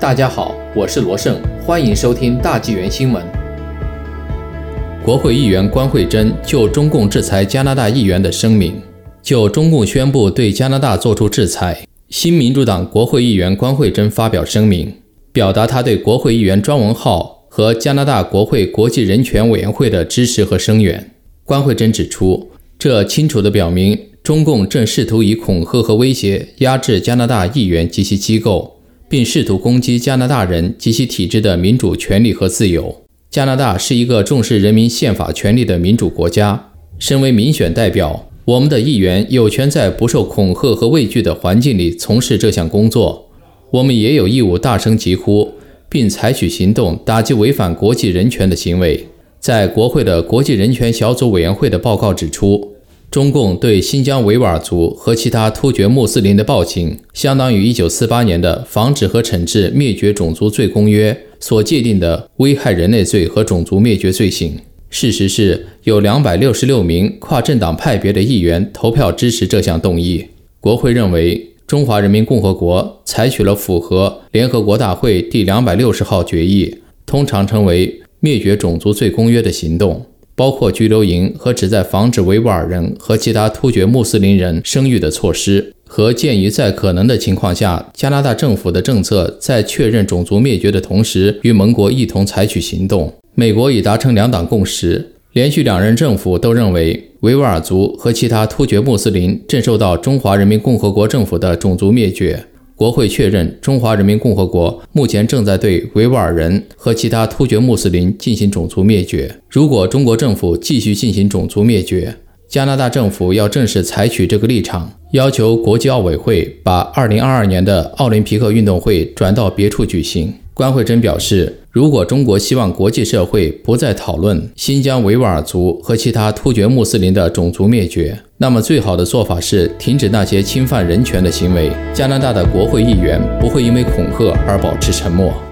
大家好，我是罗胜，欢迎收听大纪元新闻。国会议员关慧珍就中共制裁加拿大议员的声明，就中共宣布对加拿大作出制裁，新民主党国会议员关慧珍发表声明，表达他对国会议员庄文浩和加拿大国会国际人权委员会的支持和声援。关慧珍指出，这清楚地表明，中共正试图以恐吓和威胁压制加拿大议员及其机构。并试图攻击加拿大人及其体制的民主权利和自由。加拿大是一个重视人民宪法权利的民主国家。身为民选代表，我们的议员有权在不受恐吓和畏惧的环境里从事这项工作。我们也有义务大声疾呼，并采取行动打击违反国际人权的行为。在国会的国际人权小组委员会的报告指出。中共对新疆维吾尔族和其他突厥穆斯林的暴行，相当于1948年的《防止和惩治灭绝种族罪公约》所界定的危害人类罪和种族灭绝罪行。事实是有266名跨政党派别的议员投票支持这项动议。国会认为，中华人民共和国采取了符合联合国大会第260号决议，通常称为灭绝种族罪公约的行动。包括拘留营和旨在防止维吾尔人和其他突厥穆斯林人生育的措施，和鉴于在可能的情况下，加拿大政府的政策在确认种族灭绝的同时，与盟国一同采取行动。美国已达成两党共识，连续两任政府都认为维吾尔族和其他突厥穆斯林正受到中华人民共和国政府的种族灭绝。国会确认，中华人民共和国目前正在对维吾尔人和其他突厥穆斯林进行种族灭绝。如果中国政府继续进行种族灭绝，加拿大政府要正式采取这个立场，要求国际奥委会把2022年的奥林匹克运动会转到别处举行。关慧珍表示，如果中国希望国际社会不再讨论新疆维吾尔族和其他突厥穆斯林的种族灭绝，那么最好的做法是停止那些侵犯人权的行为。加拿大的国会议员不会因为恐吓而保持沉默。